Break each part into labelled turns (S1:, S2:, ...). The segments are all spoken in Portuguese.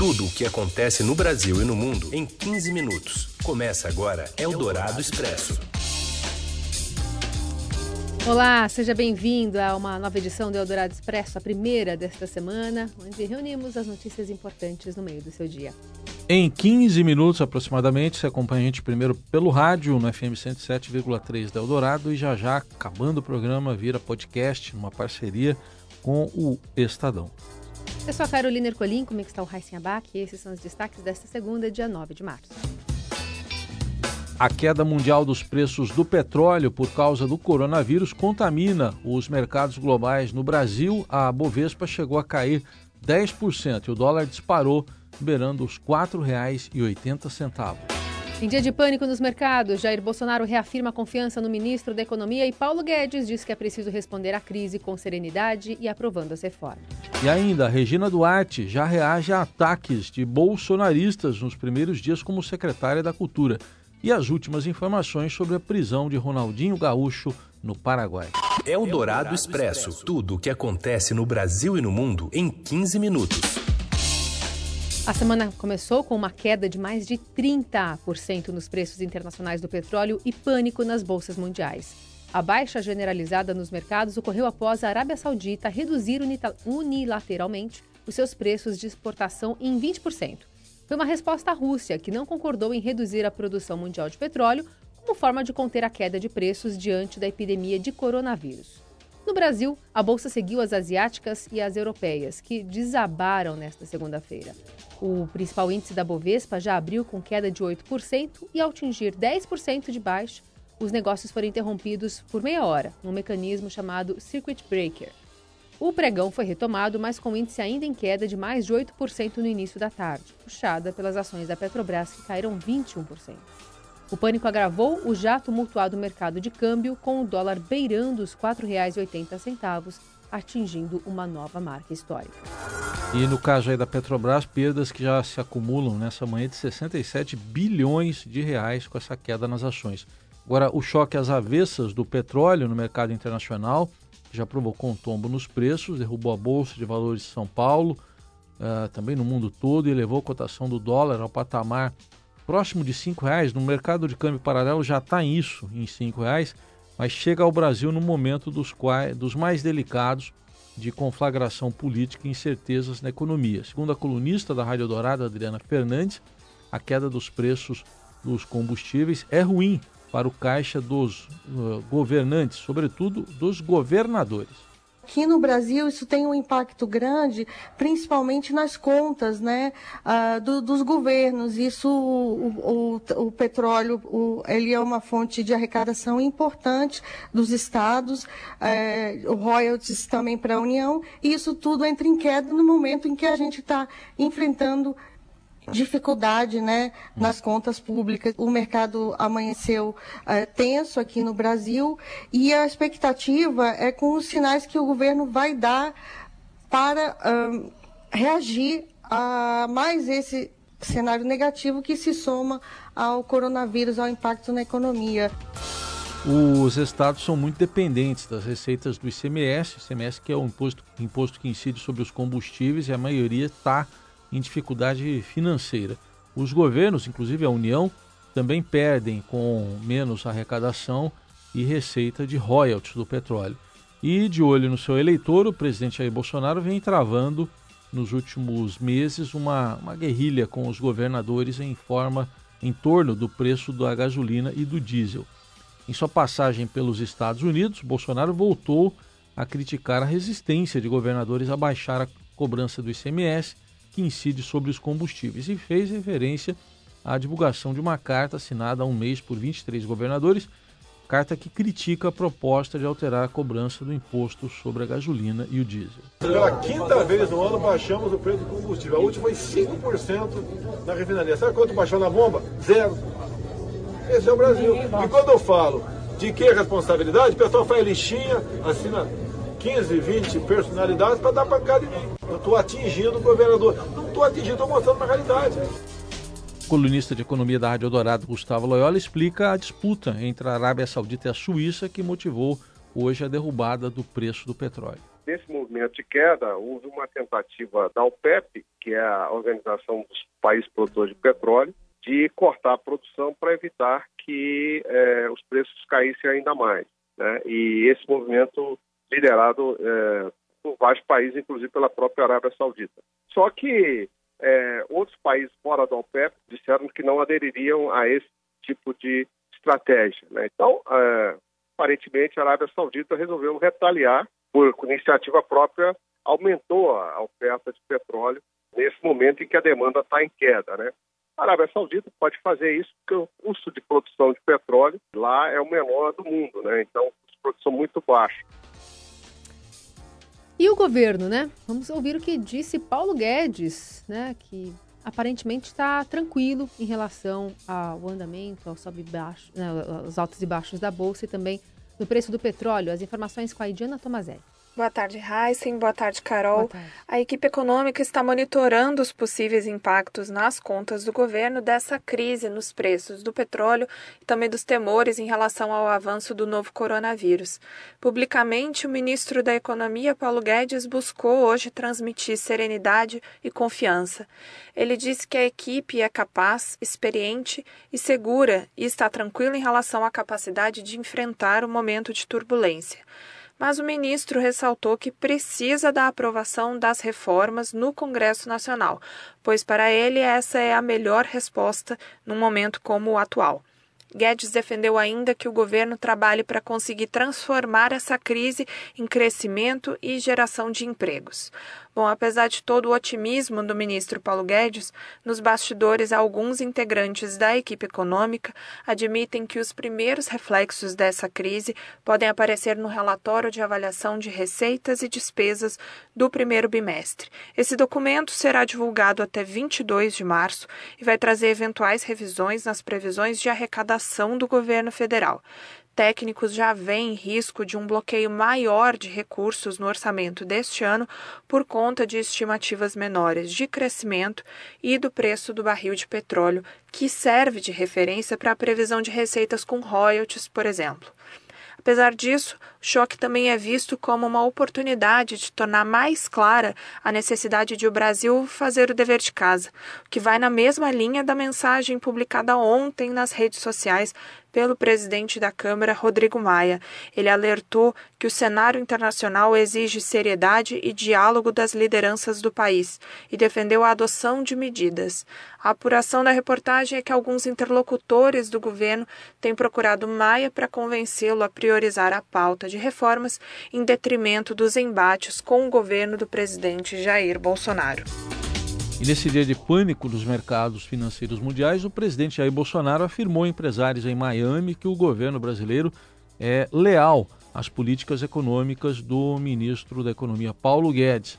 S1: Tudo o que acontece no Brasil e no mundo em 15 minutos. Começa agora Eldorado Expresso.
S2: Olá, seja bem-vindo a uma nova edição do Eldorado Expresso, a primeira desta semana, onde reunimos as notícias importantes no meio do seu dia.
S3: Em 15 minutos aproximadamente, você acompanha a gente primeiro pelo rádio no FM 107,3 da Eldorado e já já, acabando o programa, vira podcast, uma parceria com o Estadão.
S2: Eu sou a Carolina Ercolim, comigo está o Raíssen Abac e esses são os destaques desta segunda, dia 9 de março.
S3: A queda mundial dos preços do petróleo por causa do coronavírus contamina os mercados globais. No Brasil, a Bovespa chegou a cair 10% e o dólar disparou, beirando os R$ 4,80.
S2: Em dia de pânico nos mercados, Jair Bolsonaro reafirma a confiança no ministro da Economia e Paulo Guedes diz que é preciso responder à crise com serenidade e aprovando as reformas.
S3: E ainda, Regina Duarte já reage a ataques de bolsonaristas nos primeiros dias como secretária da Cultura. E as últimas informações sobre a prisão de Ronaldinho Gaúcho no Paraguai.
S1: É o Dourado Expresso. Tudo o que acontece no Brasil e no mundo em 15 minutos.
S2: A semana começou com uma queda de mais de 30% nos preços internacionais do petróleo e pânico nas bolsas mundiais. A baixa generalizada nos mercados ocorreu após a Arábia Saudita reduzir unilateralmente os seus preços de exportação em 20%. Foi uma resposta à Rússia, que não concordou em reduzir a produção mundial de petróleo como forma de conter a queda de preços diante da epidemia de coronavírus. No Brasil, a bolsa seguiu as asiáticas e as europeias, que desabaram nesta segunda-feira. O principal índice da Bovespa já abriu com queda de 8% e, ao atingir 10% de baixa, os negócios foram interrompidos por meia hora, num mecanismo chamado Circuit Breaker. O pregão foi retomado, mas com índice ainda em queda de mais de 8% no início da tarde, puxada pelas ações da Petrobras, que caíram 21%. O pânico agravou o já tumultuado mercado de câmbio, com o dólar beirando os R$ 4,80, atingindo uma nova marca histórica.
S3: E no caso aí da Petrobras, perdas que já se acumulam nessa manhã de 67 bilhões de reais com essa queda nas ações. Agora, o choque às avessas do petróleo no mercado internacional já provocou um tombo nos preços, derrubou a Bolsa de Valores de São Paulo, uh, também no mundo todo, e elevou a cotação do dólar ao patamar próximo de R$ reais, no mercado de câmbio paralelo já está isso, em R$ reais, mas chega ao Brasil no momento dos, quais, dos mais delicados de conflagração política e incertezas na economia. Segundo a colunista da Rádio Dourada, Adriana Fernandes, a queda dos preços dos combustíveis é ruim para o caixa dos uh, governantes, sobretudo dos governadores.
S4: Aqui no Brasil, isso tem um impacto grande, principalmente nas contas né, uh, do, dos governos. Isso, o, o, o petróleo, o, ele é uma fonte de arrecadação importante dos estados, o royalties também para a União, e isso tudo entra em queda no momento em que a gente está enfrentando dificuldade né, nas contas públicas. O mercado amanheceu é, tenso aqui no Brasil e a expectativa é com os sinais que o governo vai dar para um, reagir a mais esse cenário negativo que se soma ao coronavírus, ao impacto na economia.
S3: Os estados são muito dependentes das receitas do ICMS, ICMS que é o imposto, imposto que incide sobre os combustíveis e a maioria está em dificuldade financeira. Os governos, inclusive a União, também perdem com menos arrecadação e receita de royalties do petróleo. E de olho no seu eleitor, o presidente Jair Bolsonaro vem travando nos últimos meses uma, uma guerrilha com os governadores em forma em torno do preço da gasolina e do diesel. Em sua passagem pelos Estados Unidos, Bolsonaro voltou a criticar a resistência de governadores a baixar a cobrança do ICMS incide sobre os combustíveis e fez referência à divulgação de uma carta assinada há um mês por 23 governadores, carta que critica a proposta de alterar a cobrança do imposto sobre a gasolina e o diesel.
S5: Pela quinta vez no ano baixamos o preço do combustível. A última foi 5% na refinaria. Sabe quanto baixou na bomba? Zero. Esse é o Brasil. E quando eu falo de que responsabilidade, o pessoal faz lixinha, assina 15, 20 personalidades para dar pancada em mim. Eu estou atingindo o governador. Não estou atingindo, estou mostrando uma realidade.
S3: O colunista de economia da Rádio Dourado, Gustavo Loyola, explica a disputa entre a Arábia Saudita e a Suíça que motivou hoje a derrubada do preço do petróleo
S6: nesse movimento de queda, houve uma tentativa da OPEP, que é a Organização dos Países Produtores de Petróleo, de cortar a produção para evitar que é, os preços caíssem ainda mais. Né? E esse movimento liderado é, por vários países, inclusive pela própria Arábia Saudita. Só que é, outros países fora da OPEP disseram que não adeririam a esse tipo de estratégia. Né? Então, é, aparentemente, a Arábia Saudita resolveu retaliar por iniciativa própria, aumentou a oferta de petróleo nesse momento em que a demanda está em queda. Né? A Arábia Saudita pode fazer isso porque o custo de produção de petróleo lá é o menor do mundo, né? então, produção muito baixo.
S2: E o governo, né? Vamos ouvir o que disse Paulo Guedes, né? Que aparentemente está tranquilo em relação ao andamento, ao sobe baixo, né, aos altos e baixos da bolsa e também no preço do petróleo. As informações com a Idiana Tomazelli.
S7: Boa tarde, Heisen. Boa tarde, Carol. Boa tarde. A equipe econômica está monitorando os possíveis impactos nas contas do governo dessa crise nos preços do petróleo e também dos temores em relação ao avanço do novo coronavírus. Publicamente, o ministro da Economia, Paulo Guedes, buscou hoje transmitir serenidade e confiança. Ele disse que a equipe é capaz, experiente e segura e está tranquila em relação à capacidade de enfrentar o momento de turbulência mas o ministro ressaltou que precisa da aprovação das reformas no Congresso Nacional, pois para ele essa é a melhor resposta num momento como o atual. Guedes defendeu ainda que o governo trabalhe para conseguir transformar essa crise em crescimento e geração de empregos. Bom, apesar de todo o otimismo do ministro Paulo Guedes, nos bastidores alguns integrantes da equipe econômica admitem que os primeiros reflexos dessa crise podem aparecer no relatório de avaliação de receitas e despesas do primeiro bimestre. Esse documento será divulgado até 22 de março e vai trazer eventuais revisões nas previsões de arrecadação do governo federal técnicos já veem risco de um bloqueio maior de recursos no orçamento deste ano por conta de estimativas menores de crescimento e do preço do barril de petróleo, que serve de referência para a previsão de receitas com royalties, por exemplo. Apesar disso, choque também é visto como uma oportunidade de tornar mais clara a necessidade de o Brasil fazer o dever de casa, o que vai na mesma linha da mensagem publicada ontem nas redes sociais pelo presidente da Câmara, Rodrigo Maia. Ele alertou que o cenário internacional exige seriedade e diálogo das lideranças do país e defendeu a adoção de medidas. A apuração da reportagem é que alguns interlocutores do governo têm procurado Maia para convencê-lo a priorizar a pauta de reformas em detrimento dos embates com o governo do presidente Jair Bolsonaro.
S3: E nesse dia de pânico nos mercados financeiros mundiais, o presidente Jair Bolsonaro afirmou a empresários em Miami que o governo brasileiro é leal às políticas econômicas do ministro da Economia, Paulo Guedes,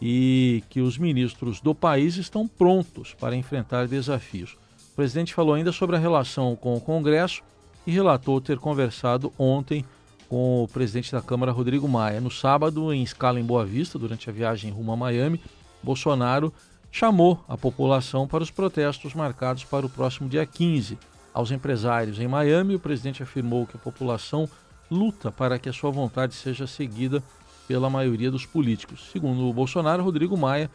S3: e que os ministros do país estão prontos para enfrentar desafios. O presidente falou ainda sobre a relação com o Congresso e relatou ter conversado ontem com o presidente da Câmara, Rodrigo Maia. No sábado, em escala em Boa Vista, durante a viagem rumo a Miami, Bolsonaro chamou a população para os protestos marcados para o próximo dia 15. Aos empresários em Miami, o presidente afirmou que a população luta para que a sua vontade seja seguida pela maioria dos políticos. Segundo o Bolsonaro, Rodrigo Maia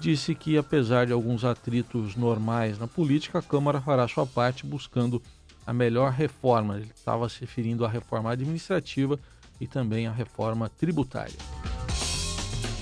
S3: disse que, apesar de alguns atritos normais na política, a Câmara fará sua parte buscando a melhor reforma. Ele estava se referindo à reforma administrativa e também à reforma tributária.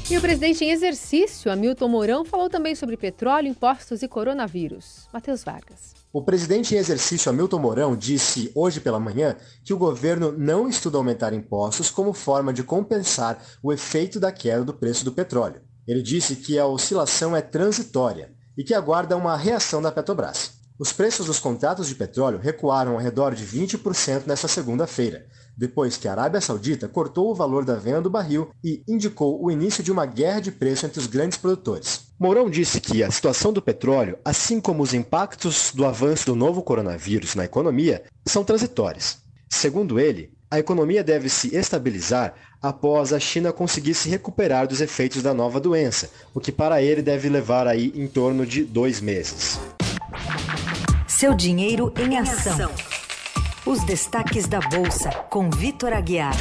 S2: E o presidente em exercício, Hamilton Mourão, falou também sobre petróleo, impostos e coronavírus. Matheus Vargas.
S8: O presidente em exercício Hamilton Mourão disse hoje pela manhã que o governo não estuda aumentar impostos como forma de compensar o efeito da queda do preço do petróleo. Ele disse que a oscilação é transitória e que aguarda uma reação da Petrobras. Os preços dos contratos de petróleo recuaram ao redor de 20% nesta segunda-feira, depois que a Arábia Saudita cortou o valor da venda do barril e indicou o início de uma guerra de preço entre os grandes produtores. Mourão disse que a situação do petróleo, assim como os impactos do avanço do novo coronavírus na economia, são transitórios. Segundo ele, a economia deve se estabilizar após a China conseguir se recuperar dos efeitos da nova doença, o que para ele deve levar aí em torno de dois meses.
S9: Seu dinheiro em ação. Os destaques da Bolsa, com Vitor Aguiar.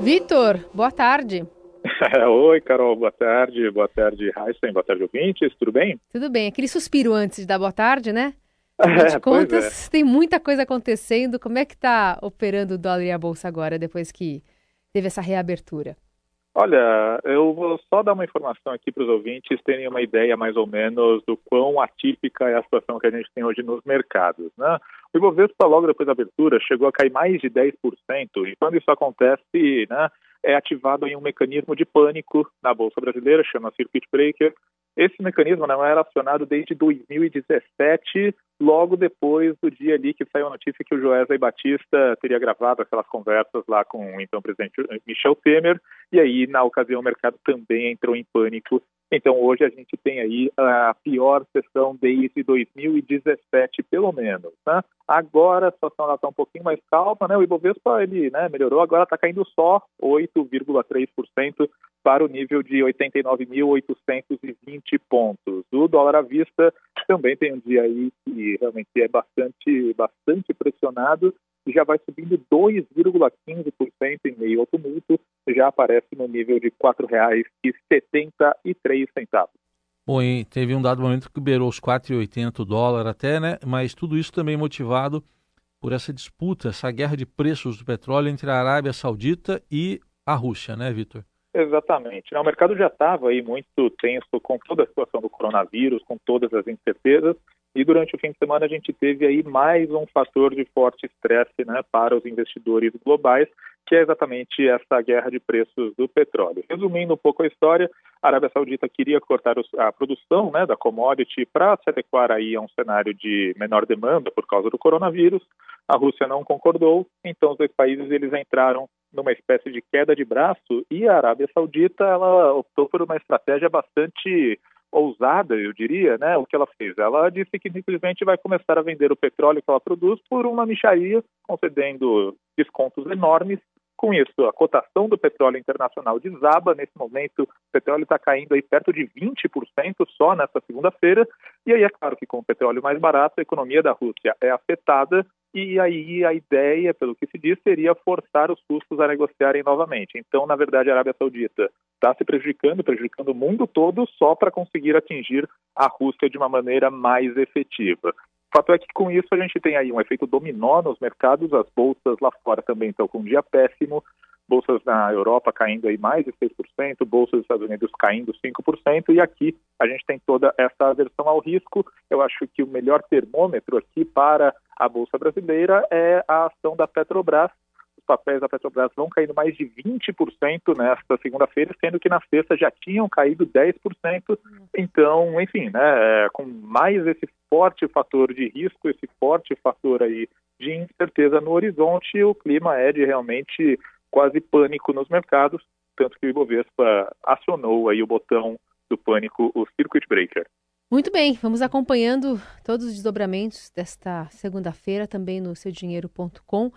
S2: Vitor, boa tarde.
S10: Oi, Carol, boa tarde. Boa tarde, Heisen. Boa tarde, ouvintes. Tudo bem?
S2: Tudo bem. Aquele suspiro antes de dar boa tarde, né? Afinal de é, contas, é. tem muita coisa acontecendo. Como é que está operando o dólar e a bolsa agora, depois que teve essa reabertura?
S10: Olha, eu vou só dar uma informação aqui para os ouvintes terem uma ideia mais ou menos do quão atípica é a situação que a gente tem hoje nos mercados. Né? O Ibovespa, logo depois da abertura, chegou a cair mais de 10%, e quando isso acontece, né, é ativado em um mecanismo de pânico na Bolsa Brasileira, chama Circuit Breaker, esse mecanismo não era acionado desde 2017, logo depois do dia ali que saiu a notícia que o Joesley Batista teria gravado aquelas conversas lá com o então presidente Michel Temer, e aí, na ocasião, o mercado também entrou em pânico. Então, hoje a gente tem aí a pior sessão desde 2017, pelo menos. Né? Agora a situação está um pouquinho mais calma, né? O Ibovespa ele né, melhorou, agora está caindo só 8,3% para o nível de 89.820 pontos. O dólar à vista também tem um dia aí que realmente é bastante, bastante pressionado e já vai subindo 2,15% em meio ao tumulto, já aparece no nível de R$ 4,73.
S3: Bom, e teve um dado momento que beirou os 4,80 dólar até, né? Mas tudo isso também motivado por essa disputa, essa guerra de preços do petróleo entre a Arábia Saudita e a Rússia, né, Vitor?
S10: Exatamente. O mercado já estava aí muito tenso com toda a situação do coronavírus, com todas as incertezas, e durante o fim de semana a gente teve aí mais um fator de forte estresse né, para os investidores globais, que é exatamente essa guerra de preços do petróleo. Resumindo um pouco a história, a Arábia Saudita queria cortar a produção né, da commodity para se adequar aí a um cenário de menor demanda por causa do coronavírus. A Rússia não concordou, então os dois países eles entraram numa espécie de queda de braço e a Arábia Saudita ela optou por uma estratégia bastante ousada, eu diria, né? O que ela fez? Ela disse que simplesmente vai começar a vender o petróleo que ela produz por uma micharia, concedendo descontos enormes. Com isso, a cotação do petróleo internacional desaba. Nesse momento, o petróleo está caindo aí perto de 20% só nessa segunda-feira. E aí é claro que com o petróleo mais barato, a economia da Rússia é afetada e aí a ideia, pelo que se diz, seria forçar os custos a negociarem novamente. Então, na verdade, a Arábia Saudita está se prejudicando, prejudicando o mundo todo só para conseguir atingir a Rússia de uma maneira mais efetiva. O fato é que com isso a gente tem aí um efeito dominó nos mercados, as bolsas lá fora também estão com um dia péssimo, bolsas na Europa caindo aí mais de 6%, bolsas dos Estados Unidos caindo 5%, e aqui a gente tem toda essa aversão ao risco. Eu acho que o melhor termômetro aqui para a Bolsa Brasileira é a ação da Petrobras. Os papéis da Petrobras vão caindo mais de 20% nesta segunda-feira, sendo que na sexta já tinham caído 10%. Então, enfim, né, é, com mais esse forte fator de risco, esse forte fator aí de incerteza no horizonte, o clima é de realmente quase pânico nos mercados, tanto que o Ibovespa acionou aí o botão do pânico, o circuit breaker.
S2: Muito bem, vamos acompanhando todos os desdobramentos desta segunda-feira também no seudinheiro.com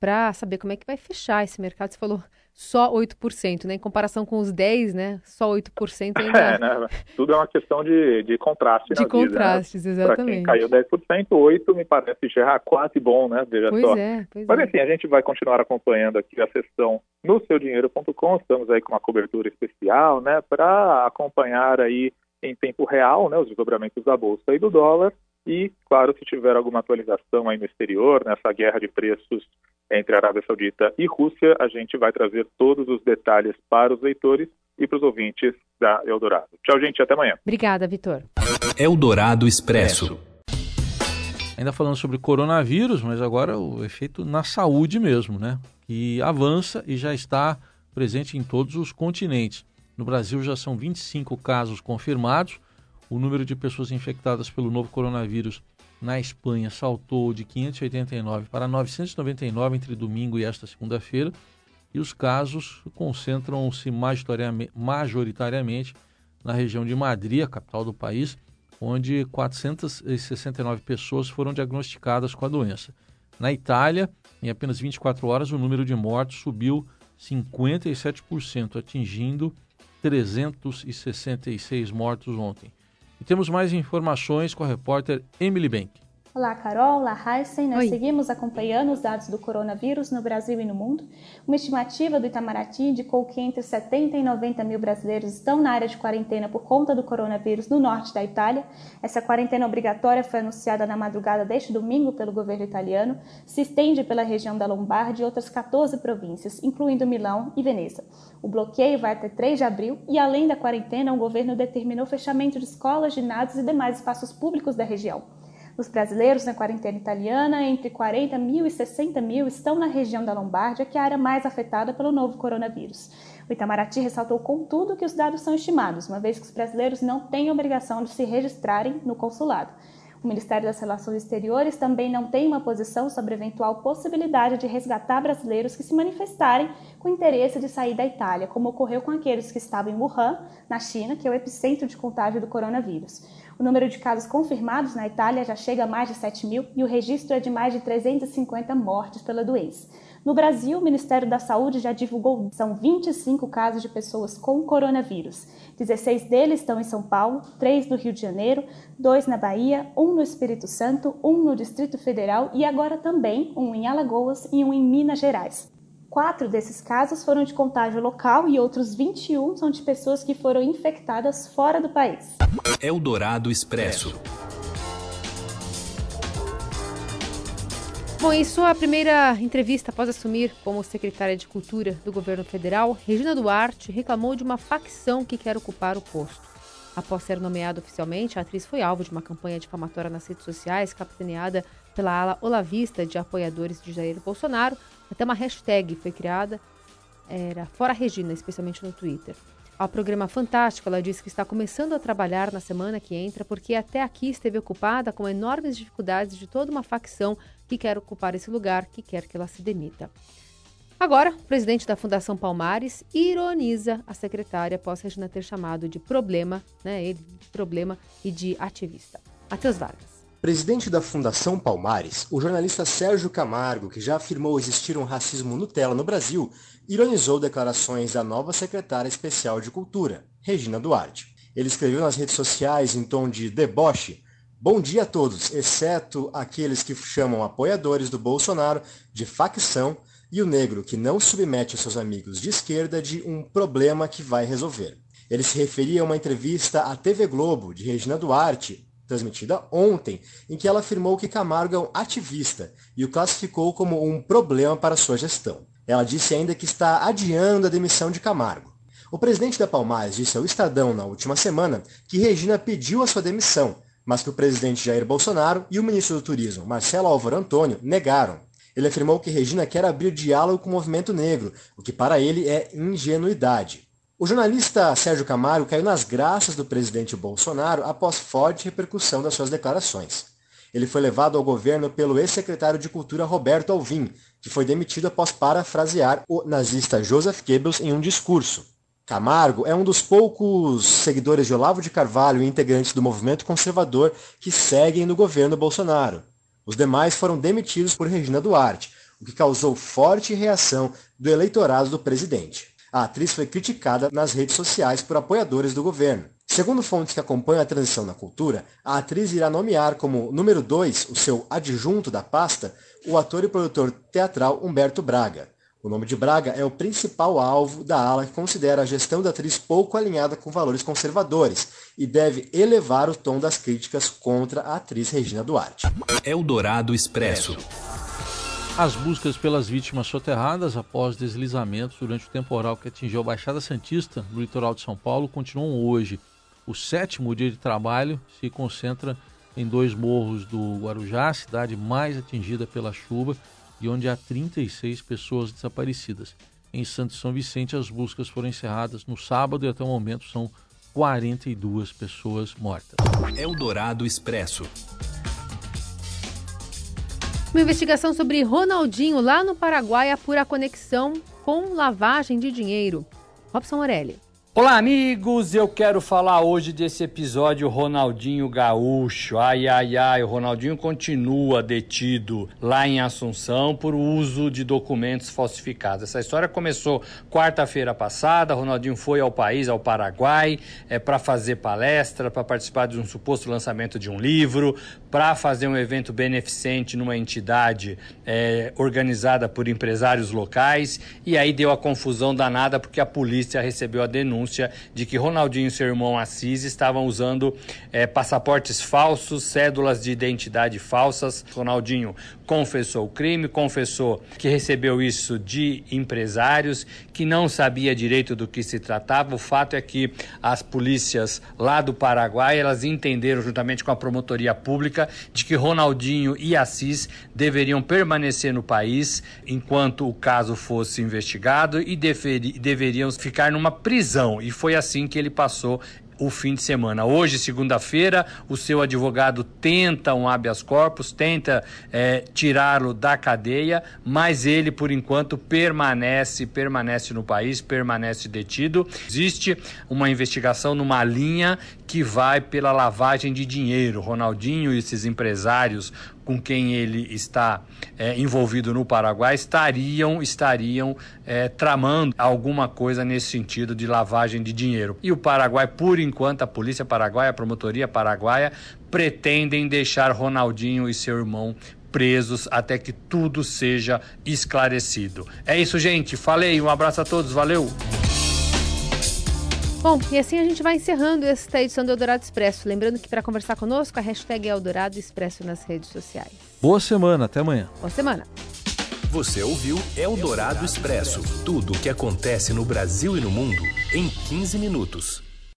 S2: para saber como é que vai fechar esse mercado. Você falou só 8%, né? Em comparação com os 10%, né? Só 8% ainda.
S10: É, né? Tudo é uma questão de, de contraste.
S2: De contrastes, vida, né? exatamente.
S10: Para quem caiu 10%, 8% me parece já quase bom, né? Veja
S2: pois
S10: só.
S2: É, pois
S10: Mas
S2: é.
S10: enfim, a gente vai continuar acompanhando aqui a sessão no seudinheiro.com. Estamos aí com uma cobertura especial, né? Para acompanhar aí em tempo real, né, os desdobramentos da bolsa e do dólar. E, claro, se tiver alguma atualização aí no exterior, nessa guerra de preços entre Arábia Saudita e Rússia, a gente vai trazer todos os detalhes para os leitores e para os ouvintes da Eldorado. Tchau, gente, até amanhã.
S2: Obrigada, Vitor.
S1: Eldorado Expresso.
S3: Ainda falando sobre coronavírus, mas agora o efeito na saúde mesmo, né? Que avança e já está presente em todos os continentes. No Brasil já são 25 casos confirmados. O número de pessoas infectadas pelo novo coronavírus na Espanha saltou de 589 para 999 entre domingo e esta segunda-feira. E os casos concentram-se majoritariamente na região de Madrid, a capital do país, onde 469 pessoas foram diagnosticadas com a doença. Na Itália, em apenas 24 horas, o número de mortos subiu 57%, atingindo 366 mortos ontem. E temos mais informações com a repórter Emily Bank.
S11: Olá, Carol. Olá, Heisen. Nós Oi. seguimos acompanhando os dados do coronavírus no Brasil e no mundo. Uma estimativa do Itamaraty indicou que entre 70 e 90 mil brasileiros estão na área de quarentena por conta do coronavírus no norte da Itália. Essa quarentena obrigatória foi anunciada na madrugada deste domingo pelo governo italiano, se estende pela região da Lombardia e outras 14 províncias, incluindo Milão e Veneza. O bloqueio vai até 3 de abril e, além da quarentena, o governo determinou o fechamento de escolas, ginásios e demais espaços públicos da região. Os brasileiros na quarentena italiana, entre 40 mil e 60 mil, estão na região da Lombardia, que é a área mais afetada pelo novo coronavírus. O Itamaraty ressaltou, contudo, que os dados são estimados, uma vez que os brasileiros não têm obrigação de se registrarem no consulado. O Ministério das Relações Exteriores também não tem uma posição sobre eventual possibilidade de resgatar brasileiros que se manifestarem com interesse de sair da Itália, como ocorreu com aqueles que estavam em Wuhan, na China, que é o epicentro de contágio do coronavírus. O número de casos confirmados na Itália já chega a mais de 7 mil e o registro é de mais de 350 mortes pela doença. No Brasil, o Ministério da Saúde já divulgou são 25 casos de pessoas com coronavírus. 16 deles estão em São Paulo, 3 no Rio de Janeiro, 2 na Bahia, 1 no Espírito Santo, 1 no Distrito Federal e agora também um em Alagoas e um em Minas Gerais. Quatro desses casos foram de contágio local e outros 21 são de pessoas que foram infectadas fora do país.
S1: Eldorado Expresso.
S2: Bom, em sua primeira entrevista após assumir como secretária de Cultura do governo federal, Regina Duarte reclamou de uma facção que quer ocupar o posto. Após ser nomeada oficialmente, a atriz foi alvo de uma campanha difamatória nas redes sociais, capitaneada pela ala olavista de apoiadores de Jair Bolsonaro. Até uma hashtag foi criada, era Fora Regina, especialmente no Twitter. Ao programa Fantástico, ela disse que está começando a trabalhar na semana que entra porque até aqui esteve ocupada com enormes dificuldades de toda uma facção que quer ocupar esse lugar, que quer que ela se demita. Agora, o presidente da Fundação Palmares ironiza a secretária após Regina ter chamado de problema, né, ele de problema e de ativista. Matheus Vargas.
S8: Presidente da Fundação Palmares, o jornalista Sérgio Camargo, que já afirmou existir um racismo Nutella no Brasil, ironizou declarações da nova secretária especial de Cultura, Regina Duarte. Ele escreveu nas redes sociais em tom de deboche: Bom dia a todos, exceto aqueles que chamam apoiadores do Bolsonaro de facção e o negro que não submete seus amigos de esquerda de um problema que vai resolver. Ele se referia a uma entrevista à TV Globo de Regina Duarte, transmitida ontem, em que ela afirmou que Camargo é um ativista e o classificou como um problema para sua gestão. Ela disse ainda que está adiando a demissão de Camargo. O presidente da Palmares disse ao Estadão na última semana que Regina pediu a sua demissão, mas que o presidente Jair Bolsonaro e o ministro do Turismo, Marcelo Álvaro Antônio, negaram. Ele afirmou que Regina quer abrir diálogo com o movimento negro, o que para ele é ingenuidade. O jornalista Sérgio Camargo caiu nas graças do presidente Bolsonaro após forte repercussão das suas declarações. Ele foi levado ao governo pelo ex-secretário de Cultura Roberto Alvim, que foi demitido após parafrasear o nazista Joseph Goebbels em um discurso. Camargo é um dos poucos seguidores de Olavo de Carvalho e integrantes do movimento conservador que seguem no governo Bolsonaro. Os demais foram demitidos por Regina Duarte, o que causou forte reação do eleitorado do presidente. A atriz foi criticada nas redes sociais por apoiadores do governo. Segundo fontes que acompanham a transição na cultura, a atriz irá nomear como número 2, o seu adjunto da pasta, o ator e produtor teatral Humberto Braga. O nome de Braga é o principal alvo da ala que considera a gestão da atriz pouco alinhada com valores conservadores e deve elevar o tom das críticas contra a atriz Regina Duarte.
S1: Eldorado Expresso.
S3: As buscas pelas vítimas soterradas após deslizamentos durante o temporal que atingiu a Baixada Santista, no litoral de São Paulo, continuam hoje. O sétimo dia de trabalho se concentra em dois morros do Guarujá, cidade mais atingida pela chuva, e onde há 36 pessoas desaparecidas. Em Santo São Vicente, as buscas foram encerradas no sábado e até o momento são 42 pessoas mortas.
S1: Eldorado Expresso.
S2: Uma investigação sobre Ronaldinho lá no Paraguai apura a conexão com lavagem de dinheiro. Robson Morelli.
S12: Olá, amigos! Eu quero falar hoje desse episódio Ronaldinho Gaúcho. Ai, ai, ai, o Ronaldinho continua detido lá em Assunção por uso de documentos falsificados. Essa história começou quarta-feira passada. Ronaldinho foi ao país, ao Paraguai, é, para fazer palestra, para participar de um suposto lançamento de um livro, para fazer um evento beneficente numa entidade é, organizada por empresários locais. E aí deu a confusão danada porque a polícia recebeu a denúncia de que Ronaldinho e seu irmão Assis estavam usando é, passaportes falsos, cédulas de identidade falsas. Ronaldinho confessou o crime, confessou que recebeu isso de empresários, que não sabia direito do que se tratava. O fato é que as polícias lá do Paraguai, elas entenderam juntamente com a promotoria pública de que Ronaldinho e Assis deveriam permanecer no país enquanto o caso fosse investigado e deveriam ficar numa prisão e foi assim que ele passou o fim de semana. Hoje, segunda-feira, o seu advogado tenta um habeas corpus, tenta é, tirá-lo da cadeia, mas ele, por enquanto, permanece, permanece no país, permanece detido. Existe uma investigação numa linha que vai pela lavagem de dinheiro. Ronaldinho e esses empresários com quem ele está é, envolvido no Paraguai estariam estariam é, tramando alguma coisa nesse sentido de lavagem de dinheiro. E o Paraguai, por enquanto, a polícia paraguaia, a promotoria paraguaia pretendem deixar Ronaldinho e seu irmão presos até que tudo seja esclarecido. É isso, gente. Falei. Um abraço a todos. Valeu.
S2: Bom, e assim a gente vai encerrando esta edição do Eldorado Expresso. Lembrando que para conversar conosco, a hashtag é Eldorado Expresso nas redes sociais.
S3: Boa semana, até amanhã.
S2: Boa semana.
S1: Você ouviu Eldorado Expresso tudo o que acontece no Brasil e no mundo em 15 minutos.